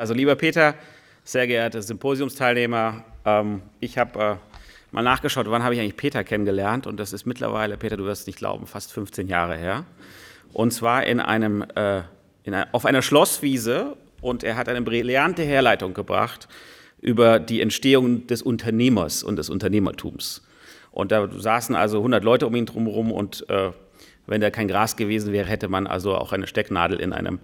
Also lieber Peter, sehr geehrte Symposiumsteilnehmer, ähm, ich habe äh, mal nachgeschaut, wann habe ich eigentlich Peter kennengelernt und das ist mittlerweile, Peter, du wirst nicht glauben, fast 15 Jahre her. Und zwar in einem, äh, in ein, auf einer Schlosswiese und er hat eine brillante Herleitung gebracht über die Entstehung des Unternehmers und des Unternehmertums. Und da saßen also 100 Leute um ihn drumherum und äh, wenn da kein Gras gewesen wäre, hätte man also auch eine Stecknadel in einem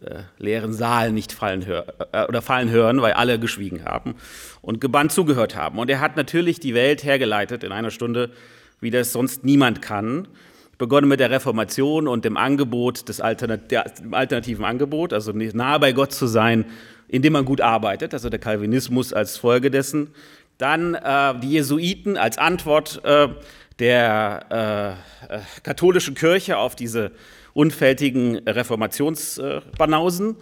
äh, leeren Saal nicht fallen, hör, äh, oder fallen hören, weil alle geschwiegen haben und gebannt zugehört haben. Und er hat natürlich die Welt hergeleitet in einer Stunde, wie das sonst niemand kann. Begonnen mit der Reformation und dem Angebot des Alternat der, dem alternativen Angebot, also nahe bei Gott zu sein, indem man gut arbeitet, also der Calvinismus als Folge dessen. Dann äh, die Jesuiten als Antwort äh, der äh, äh katholischen Kirche auf diese unfältigen Reformationsbanausen.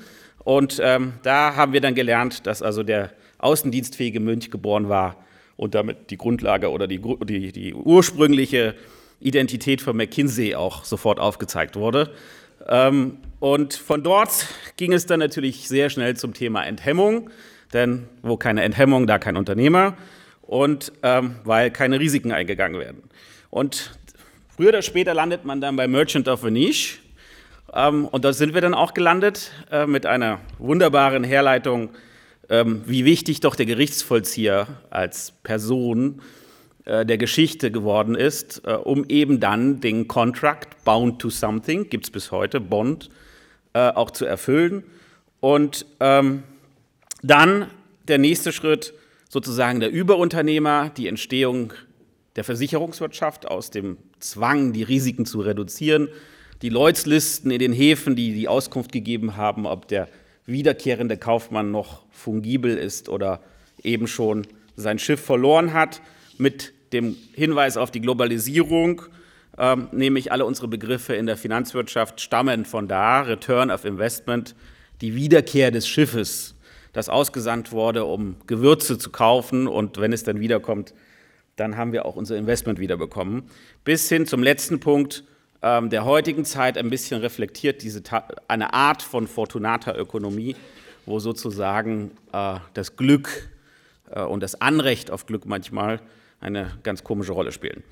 Und ähm, da haben wir dann gelernt, dass also der außendienstfähige Mönch geboren war und damit die Grundlage oder die, die, die ursprüngliche Identität von McKinsey auch sofort aufgezeigt wurde. Ähm, und von dort ging es dann natürlich sehr schnell zum Thema Enthemmung, denn wo keine Enthemmung, da kein Unternehmer und ähm, weil keine Risiken eingegangen werden. Und Früher oder später landet man dann bei Merchant of Venice. Ähm, und dort sind wir dann auch gelandet äh, mit einer wunderbaren Herleitung, ähm, wie wichtig doch der Gerichtsvollzieher als Person äh, der Geschichte geworden ist, äh, um eben dann den Contract Bound to Something, gibt es bis heute, Bond, äh, auch zu erfüllen. Und ähm, dann der nächste Schritt, sozusagen der Überunternehmer, die Entstehung der Versicherungswirtschaft aus dem Zwang, die Risiken zu reduzieren, die Leutslisten in den Häfen, die die Auskunft gegeben haben, ob der wiederkehrende Kaufmann noch fungibel ist oder eben schon sein Schiff verloren hat, mit dem Hinweis auf die Globalisierung, ähm, nämlich alle unsere Begriffe in der Finanzwirtschaft stammen von da, Return of Investment, die Wiederkehr des Schiffes, das ausgesandt wurde, um Gewürze zu kaufen und wenn es dann wiederkommt, dann haben wir auch unser Investment wiederbekommen. Bis hin zum letzten Punkt ähm, der heutigen Zeit ein bisschen reflektiert diese eine Art von Fortunata-Ökonomie, wo sozusagen äh, das Glück äh, und das Anrecht auf Glück manchmal eine ganz komische Rolle spielen.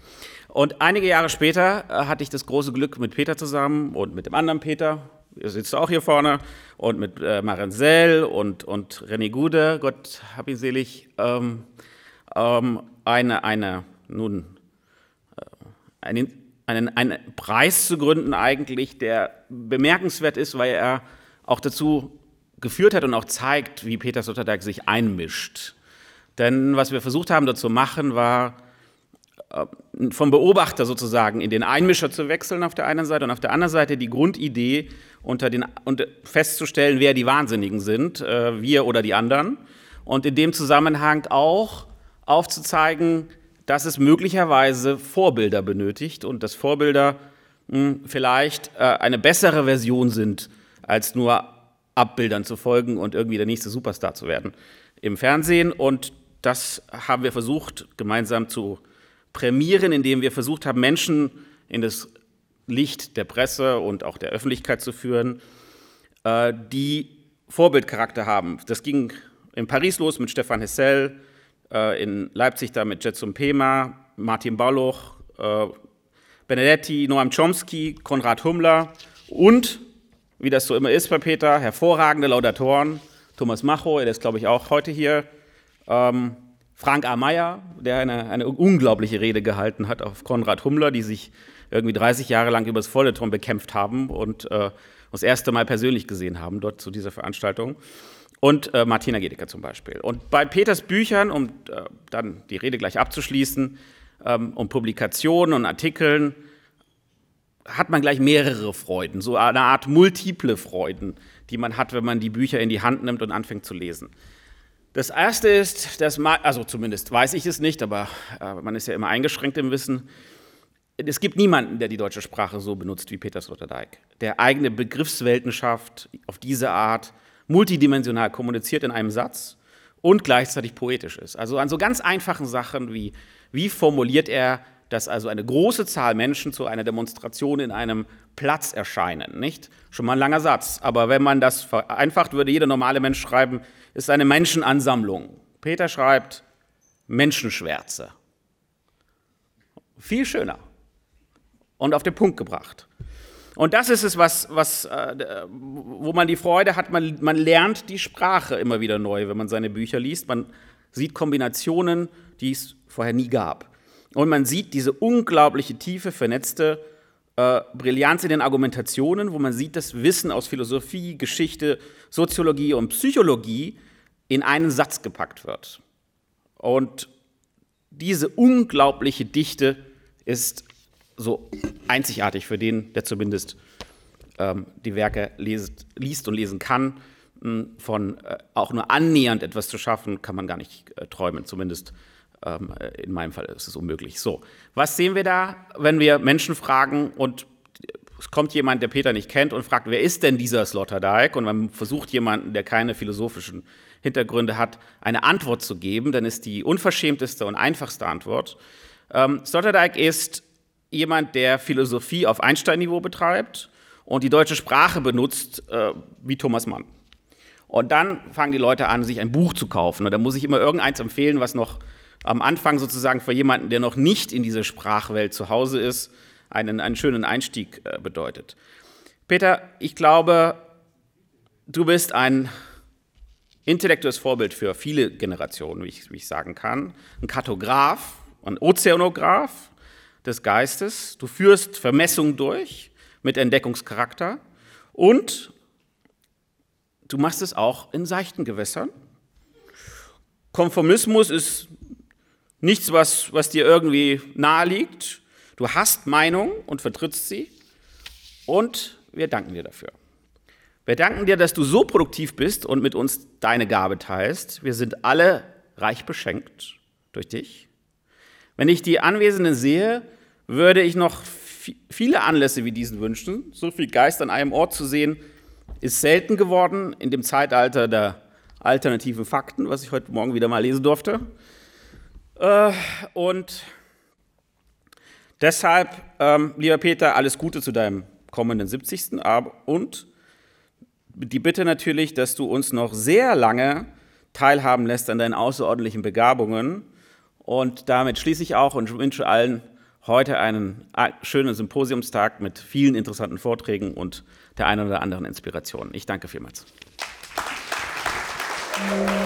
Und einige Jahre später äh, hatte ich das große Glück mit Peter zusammen und mit dem anderen Peter, ihr sitzt auch hier vorne, und mit äh, Marenzel und, und René Gude, Gott hab ihn selig, ähm, ähm, eine, eine, nun, äh, einen, einen, einen Preis zu gründen eigentlich, der bemerkenswert ist, weil er auch dazu geführt hat und auch zeigt, wie Peter Sloterdijk sich einmischt. Denn was wir versucht haben, dort zu machen, war, vom Beobachter sozusagen in den Einmischer zu wechseln auf der einen Seite und auf der anderen Seite die Grundidee unter den, und festzustellen, wer die Wahnsinnigen sind, äh, wir oder die anderen. Und in dem Zusammenhang auch aufzuzeigen, dass es möglicherweise Vorbilder benötigt und dass Vorbilder hm, vielleicht äh, eine bessere Version sind, als nur Abbildern zu folgen und irgendwie der nächste Superstar zu werden im Fernsehen. Und das haben wir versucht gemeinsam zu prämieren, indem wir versucht haben, Menschen in das Licht der Presse und auch der Öffentlichkeit zu führen, äh, die Vorbildcharakter haben. Das ging in Paris los mit Stefan Hessel, äh, in Leipzig da mit Jetsun Pema, Martin Balloch, äh, Benedetti, Noam Chomsky, Konrad Hummler und, wie das so immer ist bei Peter, hervorragende Laudatoren, Thomas Macho, der ist glaube ich auch heute hier, ähm, Frank A. Meyer, der eine, eine unglaubliche Rede gehalten hat auf Konrad Hummler, die sich irgendwie 30 Jahre lang übers Feuilleton bekämpft haben und äh, das erste Mal persönlich gesehen haben dort zu dieser Veranstaltung und äh, Martina Gedecker zum Beispiel. Und bei Peters Büchern, um äh, dann die Rede gleich abzuschließen, ähm, um Publikationen und Artikeln, hat man gleich mehrere Freuden, so eine Art multiple Freuden, die man hat, wenn man die Bücher in die Hand nimmt und anfängt zu lesen. Das erste ist, dass man, also zumindest weiß ich es nicht, aber äh, man ist ja immer eingeschränkt im Wissen. Es gibt niemanden, der die deutsche Sprache so benutzt wie Peter Sloterdijk, der eigene Begriffswelten schafft, auf diese Art multidimensional kommuniziert in einem Satz und gleichzeitig poetisch ist. Also an so ganz einfachen Sachen wie, wie formuliert er dass also eine große Zahl Menschen zu einer Demonstration in einem Platz erscheinen. Nicht? Schon mal ein langer Satz, aber wenn man das vereinfacht, würde jeder normale Mensch schreiben, ist eine Menschenansammlung. Peter schreibt Menschenschwärze. Viel schöner und auf den Punkt gebracht. Und das ist es, was, was, äh, wo man die Freude hat. Man, man lernt die Sprache immer wieder neu, wenn man seine Bücher liest. Man sieht Kombinationen, die es vorher nie gab. Und man sieht diese unglaubliche tiefe, vernetzte äh, Brillanz in den Argumentationen, wo man sieht, dass Wissen aus Philosophie, Geschichte, Soziologie und Psychologie in einen Satz gepackt wird. Und diese unglaubliche Dichte ist so einzigartig für den, der zumindest ähm, die Werke liest, liest, und lesen kann. Hm, von äh, auch nur annähernd etwas zu schaffen, kann man gar nicht äh, träumen. Zumindest in meinem Fall ist es unmöglich. So, was sehen wir da, wenn wir Menschen fragen und es kommt jemand, der Peter nicht kennt und fragt, wer ist denn dieser Sloterdijk? Und man versucht jemanden, der keine philosophischen Hintergründe hat, eine Antwort zu geben, dann ist die unverschämteste und einfachste Antwort. Ähm, Sloterdijk ist jemand, der Philosophie auf Einstein-Niveau betreibt und die deutsche Sprache benutzt äh, wie Thomas Mann. Und dann fangen die Leute an, sich ein Buch zu kaufen. Und da muss ich immer irgendeins empfehlen, was noch am Anfang sozusagen für jemanden, der noch nicht in dieser Sprachwelt zu Hause ist, einen, einen schönen Einstieg äh, bedeutet. Peter, ich glaube, du bist ein intellektuelles Vorbild für viele Generationen, wie ich, wie ich sagen kann. Ein Kartograf, ein Ozeanograf, des Geistes. Du führst Vermessung durch mit Entdeckungscharakter und du machst es auch in seichten Gewässern. Konformismus ist nichts, was, was dir irgendwie nahe liegt. Du hast Meinung und vertrittst sie und wir danken dir dafür. Wir danken dir, dass du so produktiv bist und mit uns deine Gabe teilst. Wir sind alle reich beschenkt durch dich. Wenn ich die Anwesenden sehe, würde ich noch viele Anlässe wie diesen wünschen. So viel Geist an einem Ort zu sehen, ist selten geworden in dem Zeitalter der alternativen Fakten, was ich heute Morgen wieder mal lesen durfte. Äh, und deshalb, ähm, lieber Peter, alles Gute zu deinem kommenden 70. Und die Bitte natürlich, dass du uns noch sehr lange teilhaben lässt an deinen außerordentlichen Begabungen. Und damit schließe ich auch und wünsche allen heute einen schönen Symposiumstag mit vielen interessanten Vorträgen und der einen oder anderen Inspiration. Ich danke vielmals. Applaus